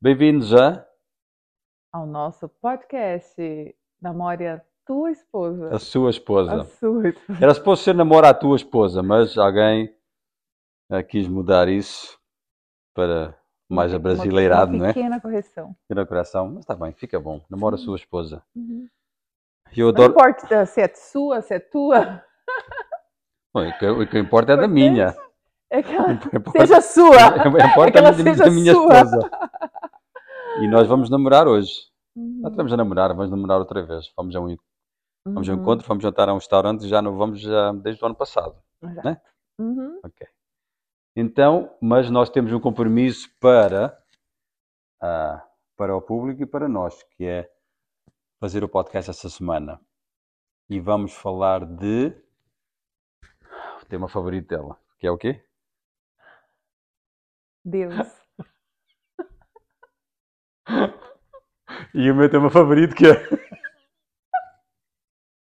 Bem-vindos a ao nosso podcast Namore a Tua Esposa. A Sua Esposa. A sua esposa. Era suposto ser namora a tua esposa, mas alguém eh, quis mudar isso para mais abrasileirado, não é? pequena correção. Tira o coração, mas está bem, fica bom. Namora a sua esposa. Uhum. Eu Não adoro. importa se é sua, se é tua, Bom, o, que, o que importa é da minha. É que ela Importa- seja sua. importa É que ela seja minha sua. esposa. E nós vamos namorar hoje. Uhum. estamos a namorar, vamos namorar outra vez. Vamos a um, vamos a um Uhum. encontro, vamos jantar a um restaurante e já não vamos já desde o ano passado. Exato. né? Uhum. Ok. Então, mas nós temos um compromisso para, ah, para o público e para nós, que é fazer o podcast esta semana. E vamos falar de o tema favorito dela, que é o quê? Deus. E o meu tema favorito que é...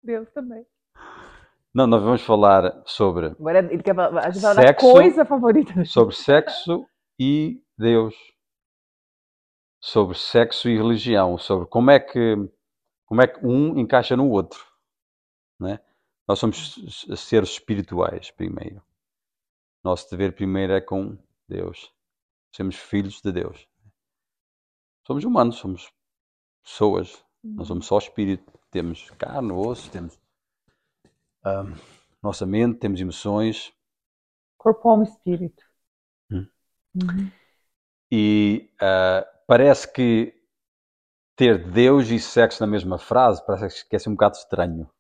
Deus também. Não, nós vamos falar sobre, Agora ele quer a gente falar da Sexo. coisa favorita. sobre sexo e Deus. Sobre sexo e religião, sobre como é que como é que um encaixa no outro, né? Nós somos seres espirituais primeiro. Nosso dever primeiro é com Deus. Somos filhos de Deus. Somos humanos, somos pessoas. Não somos só espírito. Temos carne, osso, temos ahm, nossa mente, temos emoções. Corpo, alma e espírito. Hum. Uhum. E ah, parece que ter Deus e sexo na mesma frase parece que é assim um bocado estranho,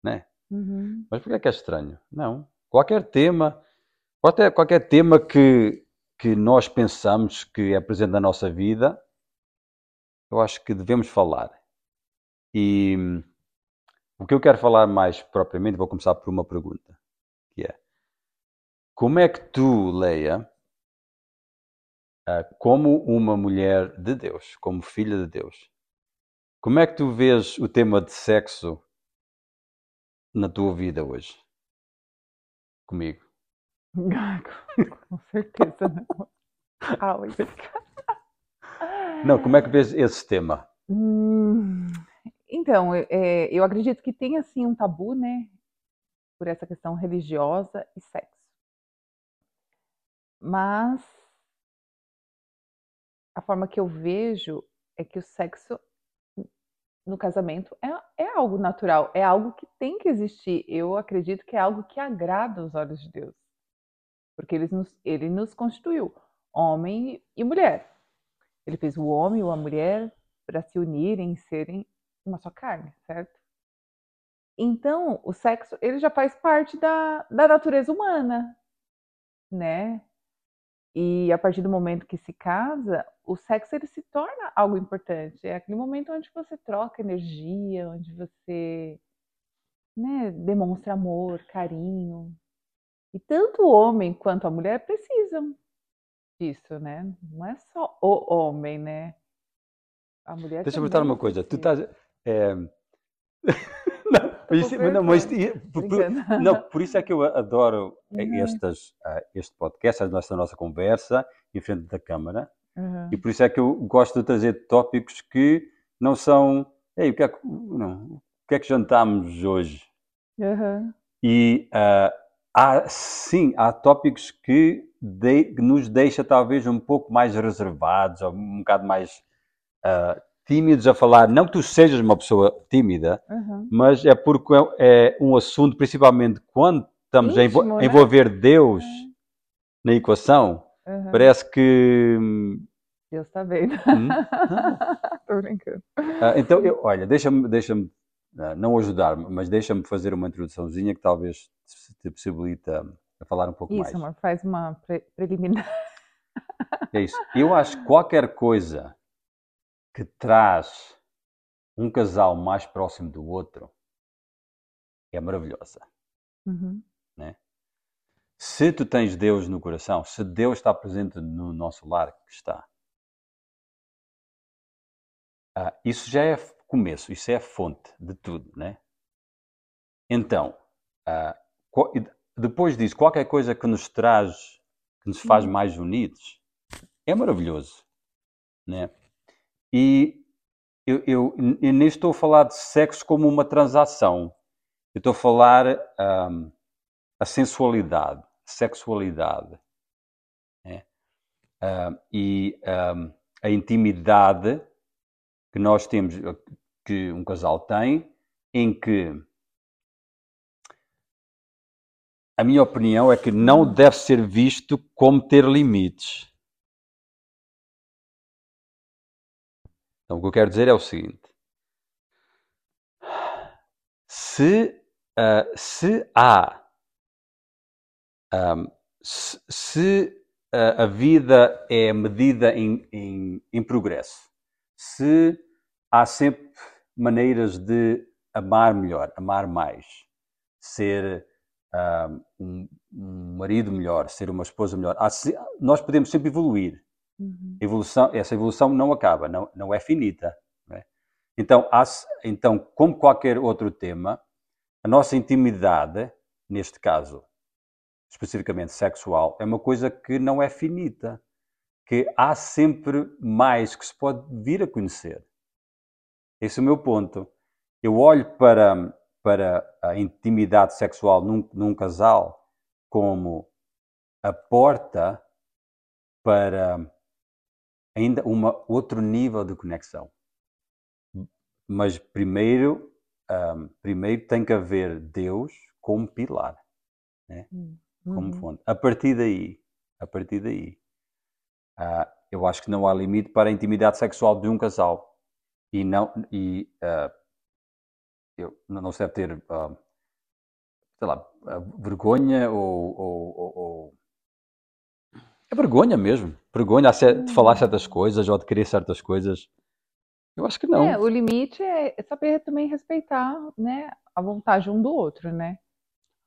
né? Uhum. Mas porquê é que é estranho? Não. Qualquer tema, qualquer, qualquer tema que, que nós pensamos que é presente na nossa vida, eu acho que devemos falar. E hum, o que eu quero falar mais propriamente, vou começar por uma pergunta, que é como é que tu, Leia, ah, como uma mulher de Deus, como filha de Deus, como é que tu vês o tema de sexo na tua vida hoje? Comigo. Com certeza não. Au, Não, como é que vês esse tema? Hum, então, eu- é, eu acredito que tem assim um tabu, né, por essa questão religiosa e sexo. Mas a forma que eu vejo é que o sexo no casamento é, é algo natural, é algo que tem que existir. Eu acredito que é algo que agrada aos olhos de Deus, porque ele nos, ele nos constituiu, homem e mulher. Ele fez o homem e a mulher para se unirem e serem uma só carne, certo? Então, o sexo, ele já faz parte da, da natureza humana, né? E a partir do momento que se casa, o sexo ele se torna algo importante. É aquele momento onde você troca energia, onde você né, demonstra amor, carinho. E tanto o homem quanto a mulher precisam disso, né? Não é só o homem, né? A mulher Deixa eu perguntar uma coisa. Tu estás. é, não, isso, não, mas, por, não, por isso é que eu adoro Uhum. estas, ah, este podcast, a nossa, conversa em frente da câmara. Uhum. E por isso é que eu gosto de trazer tópicos que não são. Ei, o que é que, não, o que, é que jantámos hoje? Uhum. E ah, há, sim, há tópicos que, de- nos deixa talvez um pouco mais reservados, ou um bocado mais ah, tímidos a falar. Não que tu sejas uma pessoa tímida, Uhum. mas é porque é um assunto, principalmente quando estamos a, envo- Íntimo, a né? envolver Deus na equação, Uhum. parece que. hum, Deus tá vendo. hum, Tô brincando. Ah, então, eu- olha, deixa-me ah, não ajudar, mas deixa-me fazer uma introduçãozinha que talvez te possibilita a falar um pouco Isso, mais. amor, faz uma pre- preliminar. É isso. Eu acho que qualquer coisa que traz um casal mais próximo do outro é maravilhosa. Uhum. Se tu tens Deus no coração, se Deus está presente no nosso lar, que está, ah, isso já é começo, isso é a fonte de tudo, né? Então, e depois disso, qualquer coisa que nos traz, que nos faz Uhum. mais unidos, é maravilhoso, né? e eu, eu, eu, nem estou a falar de sexo como uma transação. Eu estou a falar um, a sensualidade, sexualidade. Né? Um, e um, a intimidade que nós temos, que um casal tem, em que a minha opinião é que não deve ser visto como ter limites. Então, o que eu quero dizer é o seguinte: se, uh, se há, um, se, se uh, a vida é medida em, em, em progresso, se há sempre maneiras de amar melhor, amar mais, ser um, um, marido melhor, ser uma esposa melhor. nós podemos sempre evoluir. Uhum. Evolução, essa evolução não acaba, não, não é finita. Não é? Então, há, então, como qualquer outro tema, a nossa intimidade, neste caso, especificamente sexual, é uma coisa que não é finita, que há sempre mais que se pode vir a conhecer. Esse é o meu ponto. Eu olho para para a intimidade sexual num, num casal como a porta para ainda um outro nível de conexão. Mas primeiro, um, primeiro tem que haver Deus como pilar, né? Uhum. como fonte. A partir daí, a partir daí, uh, eu acho que não há limite para a intimidade sexual de um casal e não e uh, eu, não se deve ter, uh, sei lá, vergonha ou, ou, ou, É vergonha mesmo. Vergonha de falar certas coisas ou de querer certas coisas. Eu acho que não. É, o limite é saber também respeitar né, a vontade um do outro, né?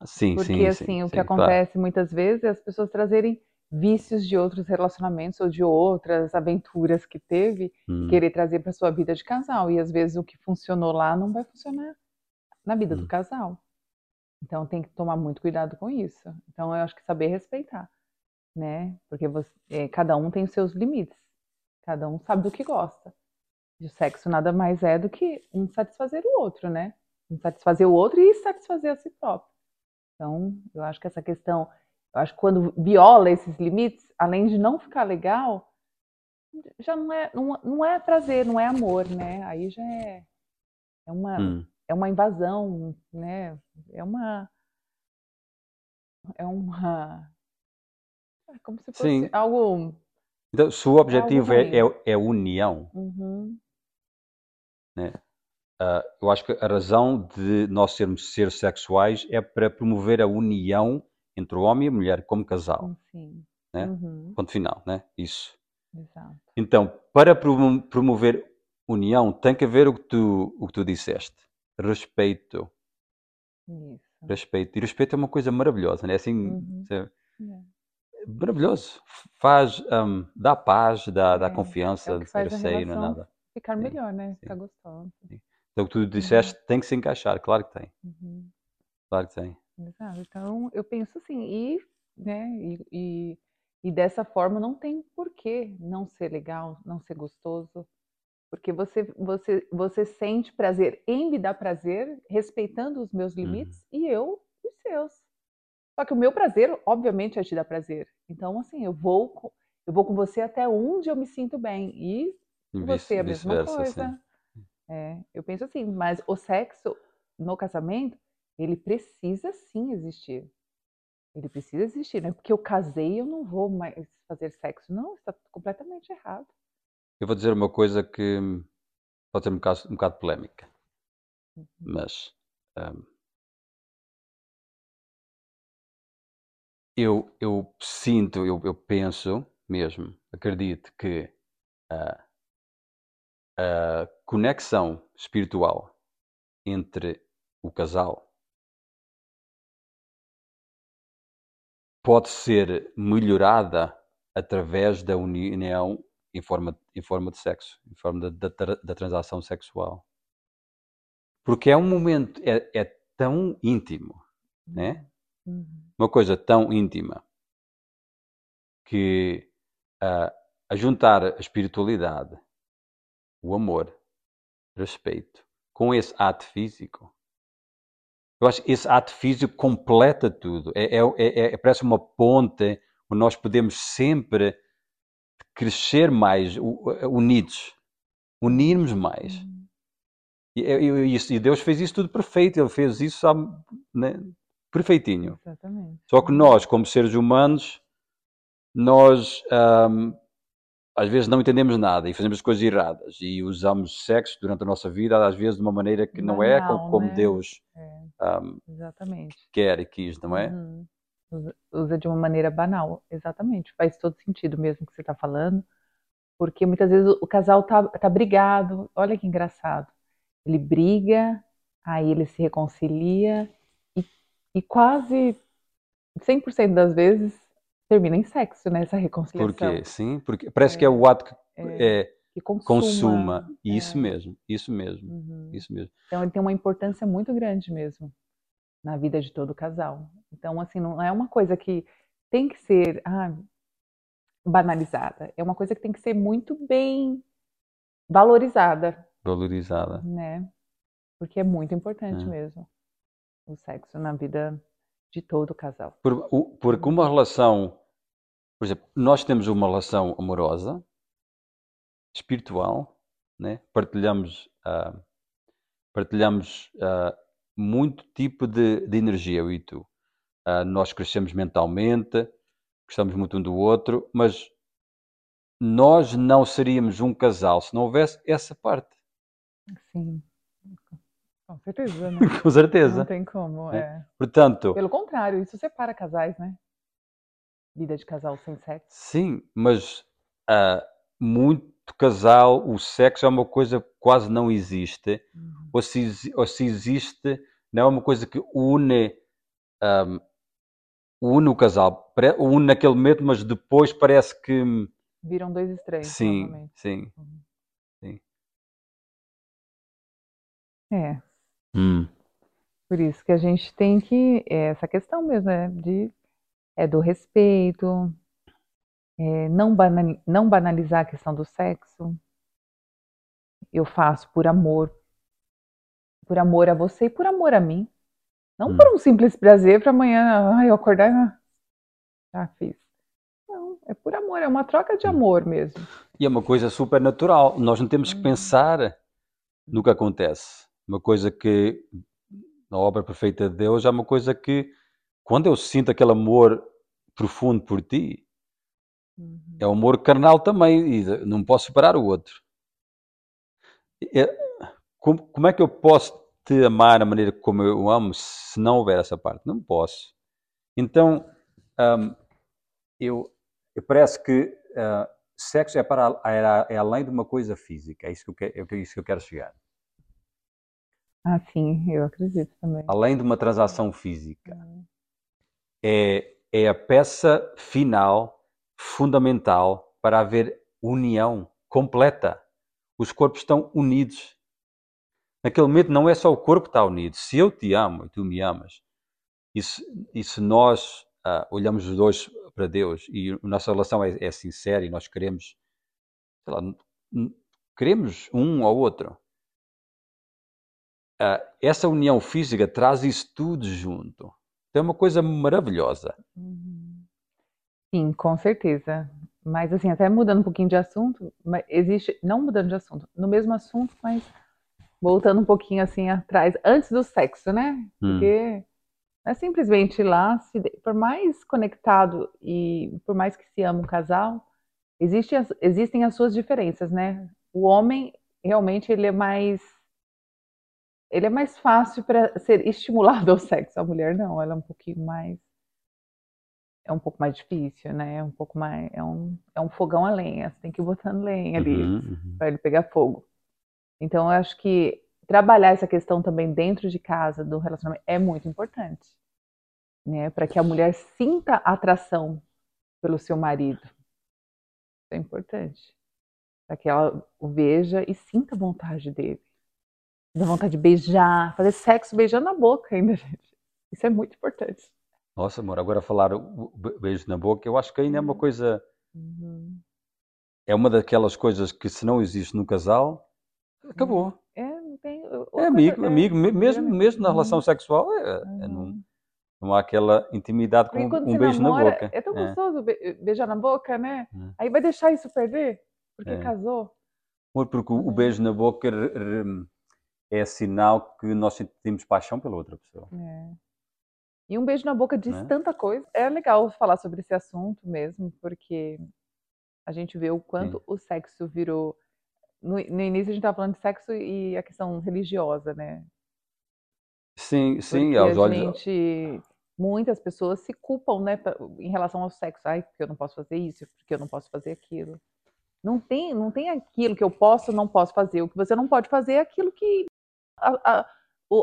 Sim, Porque, sim, assim, sim, o que sim, acontece claro. muitas vezes é as pessoas trazerem vícios de outros relacionamentos ou de outras aventuras que teve hum. e querer trazer para sua vida de casal. E às vezes o que funcionou lá não vai funcionar na vida hum. do casal. Então tem que tomar muito cuidado com isso. Então eu acho que saber respeitar, né? Porque você, é, cada um tem os seus limites. Cada um sabe do que gosta. De sexo nada mais é do que um satisfazer o outro, né? Um satisfazer o outro e satisfazer a si próprio. Então, eu acho que essa questão, eu acho que quando viola esses limites, além de não ficar legal, já não é, não, não é prazer, não é amor, né? Aí já é, é uma, hum é uma invasão, né? É uma é uma é como se fosse Sim. algo então, se o objetivo é, é, é, união, uhum. né? Uh, eu acho que a razão de nós sermos seres sexuais é para promover a união entre o homem e a mulher como casal. Sim. Né? Uhum. Ponto final, né? Isso. Exato. Então, para promover união, tem que haver o que tu, o que tu disseste respeito. Isso. Respeito. E respeito é uma coisa maravilhosa, né? Assim, uhum. é maravilhoso. Faz, um, dá paz, dá, dá é. confiança, é receio, não é nada. Ficar melhor, né? Ficar gostoso. Sim. Então, o que tu disseste uhum. tem que se encaixar, claro que tem. Uhum. Claro que tem. Exato. Então, eu penso assim, e, né, e, e, e dessa forma não tem porquê não ser legal, não ser gostoso, porque você, você, você sente prazer em me dar prazer, respeitando os meus limites, uhum. e eu os seus. Só que o meu prazer, obviamente, é te dar prazer. Então, assim, eu vou, eu vou com você até onde eu me sinto bem. E você é a mesma coisa. Assim. É, eu penso assim, mas o sexo no casamento, ele precisa sim existir. Ele precisa existir, não é porque eu casei eu não vou mais fazer sexo. Não, está completamente errado. Eu vou dizer uma coisa que pode ser um bocado, um bocado polémica, Uhum. mas hum, eu, eu sinto, eu, eu penso mesmo, acredito que a, a conexão espiritual entre o casal pode ser melhorada através da união em forma, em forma de sexo, em forma da, da, da transação sexual. Porque é um momento, é, é tão íntimo, né? Uhum. Uma coisa tão íntima que uh, a juntar a espiritualidade o amor, respeito, com esse ato físico. Eu acho que esse ato físico completa tudo. É, é, é, é parece uma ponte onde nós podemos sempre crescer mais unidos, unirmos mais. Hum. E, e, e, Deus fez isso tudo perfeito, Ele fez isso né, perfeitinho. Exatamente. Só que nós, como seres humanos, nós um, às vezes não entendemos nada e fazemos coisas erradas e usamos sexo durante a nossa vida, às vezes de uma maneira que não, é como, como né? Deus é. Um, quer e quis, não é? Uhum. Usa de uma maneira banal, exatamente. Faz todo sentido mesmo que você está falando, porque muitas vezes o casal tá, tá brigado. Olha que engraçado. Ele briga, aí ele se reconcilia e, e quase 100% das vezes termina em sexo, né? Essa reconciliação. Por quê? Sim, porque parece é, que é o ato que, é, é, que consuma. consuma. Isso é. mesmo, isso mesmo, uhum. isso mesmo. Então ele tem uma importância muito grande mesmo na vida de todo casal. Então, assim, não é uma coisa que tem que ser ah, banalizada. É uma coisa que tem que ser muito bem valorizada. Valorizada. Né? Porque é muito importante é. mesmo o sexo na vida de todo o casal. Por, porque uma relação, por exemplo, nós temos uma relação amorosa, espiritual, né? partilhamos, uh, partilhamos uh, muito tipo de, de, energia, eu e tu. Uh, nós crescemos mentalmente, gostamos muito um do outro, mas nós não seríamos um casal se não houvesse essa parte. Sim. Com certeza, né? Com certeza. Não tem como, é. é. Portanto. Pelo contrário, isso separa casais, né? Vida de casal sem sexo. Sim, mas uh, muito casal, o sexo é uma coisa que quase não existe. Uhum. Ou, se, ou se existe, não é uma coisa que une. Um, une o casal, une naquele momento, mas depois parece que. Viram dois estranhos. Sim, sim, uhum. sim. É. Hum. Por isso que a gente tem que, é essa questão mesmo, né, de, é do respeito, é, não, banal, não banalizar a questão do sexo. Eu faço por amor, por amor a você e por amor a mim. Não hum. por um simples prazer para amanhã, ai, eu acordar e já fiz. Não, é por amor, é uma troca de hum. amor mesmo. E é uma coisa super natural. Nós não temos que hum. pensar no que acontece uma coisa que na obra perfeita de Deus é uma coisa que quando eu sinto aquele amor profundo por ti, uhum. é um amor carnal também e não posso separar o outro. É, como, como, é que eu posso te amar da maneira como eu amo se não houver essa parte? Não posso. Então, um, eu, eu parece que uh, sexo é, para, é, é, além de uma coisa física. É isso que eu, é isso que eu quero chegar. Ah, sim, eu acredito também. Além de uma transação física, é, é a peça final, fundamental, para haver união completa. Os corpos estão unidos. Naquele momento não é só o corpo que está unido. Se eu te amo e tu me amas, e se, e se nós uh, olhamos os dois para Deus e a nossa relação é, é sincera e nós queremos, lá, queremos um ao outro, uh, essa união física traz isso tudo junto. É uma coisa maravilhosa. Uhum. Sim, com certeza. Mas assim, até mudando um pouquinho de assunto, existe, não mudando de assunto, no mesmo assunto, mas voltando um pouquinho assim atrás, antes do sexo, né? Hum. Porque não é simplesmente lá, se, por mais conectado e por mais que se ama um casal, existe, existem as suas diferenças, né? O homem realmente ele é mais ele é mais fácil para ser estimulado ao sexo. A mulher não, ela é um pouquinho mais é um pouco mais difícil, né? É um pouco mais é um, é um fogão a lenha, você tem que ir botando lenha ali uhum, uhum. para ele pegar fogo. Então eu acho que trabalhar essa questão também dentro de casa do relacionamento é muito importante, né? Para que a mulher sinta atração pelo seu marido. Isso é importante. Para que ela o veja e sinta vontade dele. Dá vontade de beijar, fazer sexo beijando na boca ainda, gente. Isso é muito importante. Nossa, amor, agora falar o beijo na boca, eu acho que ainda é uma uhum. coisa. Uhum. É uma daquelas coisas que, se não existe no casal, acabou. É, não tem. É outra amigo, coisa- é, amigo, me- mesmo, amigo. mesmo na Uhum. relação sexual, é, é Uhum. não, não há aquela intimidade com um beijo na namora, boca. é tão É. gostoso be- beijar na boca, né? É. Aí vai deixar isso perder? Porque É. casou? Amor, Porque o, o Uhum. beijo na boca re- re- é sinal que nós sentimos paixão pela outra pessoa. É. E um beijo na boca diz Né? tanta coisa. É legal falar sobre esse assunto mesmo, porque a gente vê o quanto o sexo virou. No, no início a gente estava falando de sexo e a questão religiosa, né? Sim, sim, aos olhos. gente, muitas pessoas se culpam, né, em relação ao sexo. Ai, porque eu não posso fazer isso, porque eu não posso fazer aquilo. Não tem, não tem aquilo que eu posso não posso fazer. O que você não pode fazer é aquilo que a, a,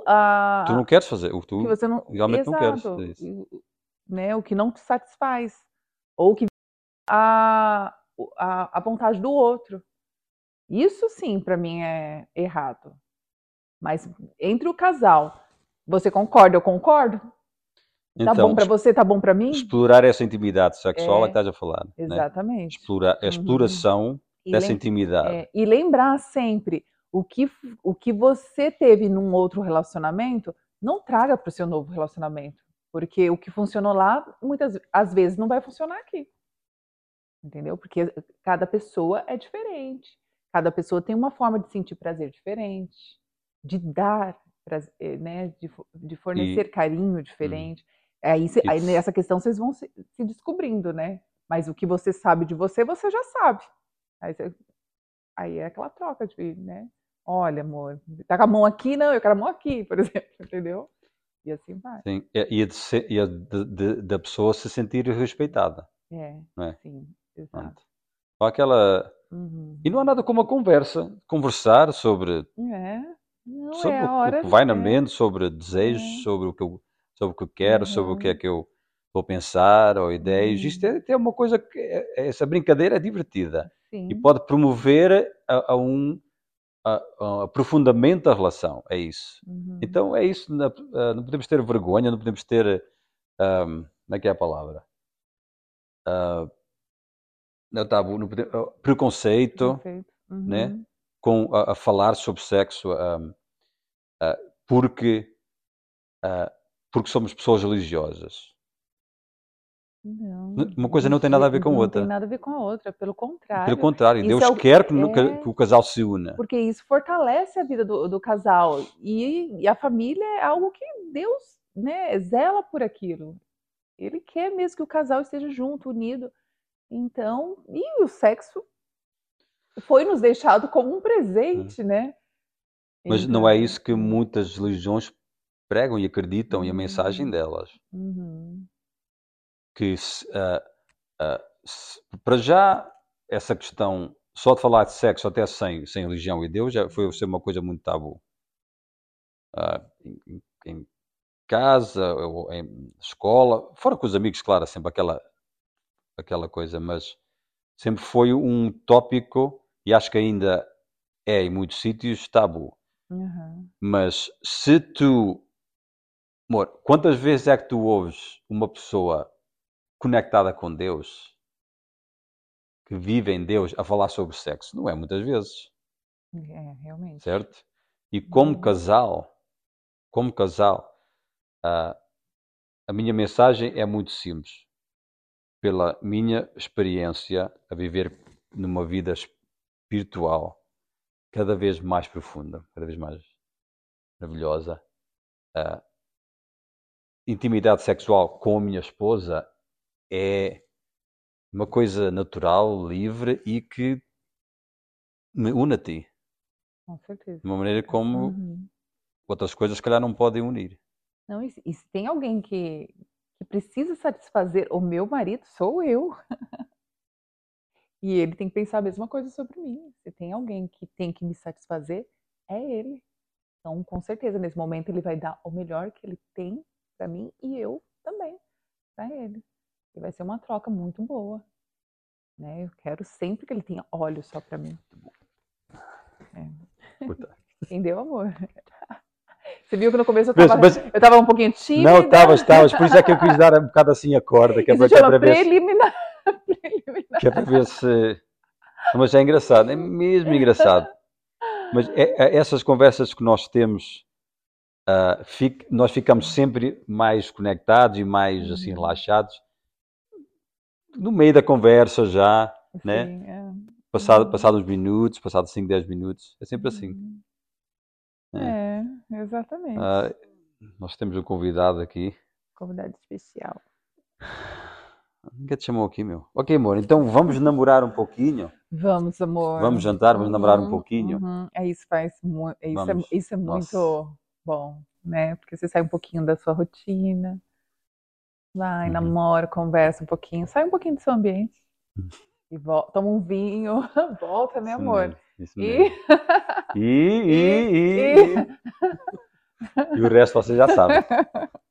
a- Tu não queres fazer, o que tu que você não, realmente não queres exato, isso. e- né, o que não te satisfaz ou que a, a, a vontade do outro. Isso sim, para mim é errado. Mas entre o casal, você concorda? Eu concordo. Tá Então, bom para você, tá bom para mim? explorar essa intimidade sexual é, É, que estás a falar. né? Exatamente. Explorar, a Uhum. exploração E dessa lem- intimidade. É, e lembrar sempre o que, o que você teve num outro relacionamento, não traga para o seu novo relacionamento. Porque o que funcionou lá, muitas às vezes não vai funcionar aqui. Entendeu? Porque cada pessoa é diferente. Cada pessoa tem uma forma de sentir prazer diferente, de dar prazer, né? de, de fornecer carinho diferente. Aí, cê- aí nessa questão vocês vão se, se descobrindo, né? Mas o que você sabe de você, você já sabe. Aí, aí é aquela troca de, né? Olha, amor, tá com a mão aqui? Não, eu quero a mão aqui, por exemplo, entendeu? E assim vai. Sim, e e e da pessoa se sentir respeitada. É, Não é? sim, exato. Só aquela. Uhum. E não há nada como a conversa. Conversar sobre, É, não sobre é o, a o hora. que vai na é, mente, sobre desejos, É. sobre o que eu, sobre o que eu quero, sobre o que é Uhum. que eu a pensar, ou ideias. Uhum. Isto é, é uma coisa que. é- essa brincadeira é divertida. E Sim, pode promover a, a um a- a aprofundamento da relação. É isso. uhum. Então é isso. na- ah, Não podemos ter vergonha, não podemos ter. ahm, como é que é a palavra? Ah, não, tabu, não podemos- ah, preconceito Perfeito. né? Uhum. com, a, a falar sobre sexo ahm, ah, porque, ah, porque somos pessoas religiosas. Não, Uma coisa não tem nada a ver com a Não outra. tem nada a ver com a outra, pelo contrário. Pelo contrário, Isso Deus é o- quer que, é- que o casal se una. Porque isso fortalece a vida do, do casal. E, e a família é algo que Deus né, zela por aquilo. Ele quer mesmo que o casal esteja junto, unido. Então, e o sexo foi nos deixado como um presente, né? Mas não é Então, isso que muitas religiões pregam e acreditam, e a mensagem Uhum. delas. uhum, que se, ah, ah, para já essa questão só de falar de sexo até sem, sem religião e Deus já foi ser uma coisa muito tabu. Ah, em, em- em casa, ou em escola, fora com os amigos, claro, sempre aquela, aquela coisa, mas sempre foi um tópico e acho que ainda é em muitos sítios tabu. uhum. Mas se tu. Amor, quantas vezes é que tu ouves uma pessoa conectada com Deus, que vive em Deus, a falar sobre sexo? Não é muitas vezes, É, realmente. certo? E como Uhum. casal, como casal, ah, a minha mensagem é muito simples. Pela minha experiência a viver numa vida espiritual cada vez mais profunda, cada vez mais maravilhosa, a intimidade sexual com a minha esposa é uma coisa natural, livre e que me une a ti, Com certeza. de uma maneira como Uhum. outras coisas, se calhar, não podem unir. Não, e, se- e se tem alguém que, que precisa satisfazer o meu marido, sou eu. E ele tem que pensar a mesma coisa sobre mim. Se tem alguém que tem que me satisfazer, é ele. Então, com certeza, nesse momento ele vai dar o melhor que ele tem para mim e eu também para ele. E vai ser uma troca muito boa. Né? Eu quero sempre que ele tenha olhos só para mim. Puta. Entendeu, amor? Você viu que no começo eu Mas- tava, mas- eu tava um pouquinho tímida. Não, estavas, estavas, por isso é que eu quis dar um bocado assim a corda, que é Isso para, que é chama para ver se, preliminar. preliminar. que é para ver se. Mas é engraçado, é mesmo engraçado. Mas é, é essas conversas que nós temos, uh, nós ficamos sempre mais conectados e mais assim Uhum. relaxados no meio da conversa já, né? É. Passado, Uhum. passados uns minutos, passados 5, 10 minutos, é sempre assim. Uhum. É. É, exatamente. Ah, nós temos um convidado aqui. Convidado especial. Ninguém te chamou aqui, meu. Ok, amor, então vamos namorar um pouquinho. Vamos, amor. Vamos jantar, vamos namorar um Uhum, pouquinho. uhum. É isso faz muito, isso, é, isso é muito Nossa. bom, né? Porque você sai um pouquinho da sua rotina, vai, Uhum. namora, conversa um pouquinho, sai um pouquinho do seu ambiente e volta, toma um vinho, volta, né, amor? isso mesmo. E, e, e, e- e, e o resto você já sabe.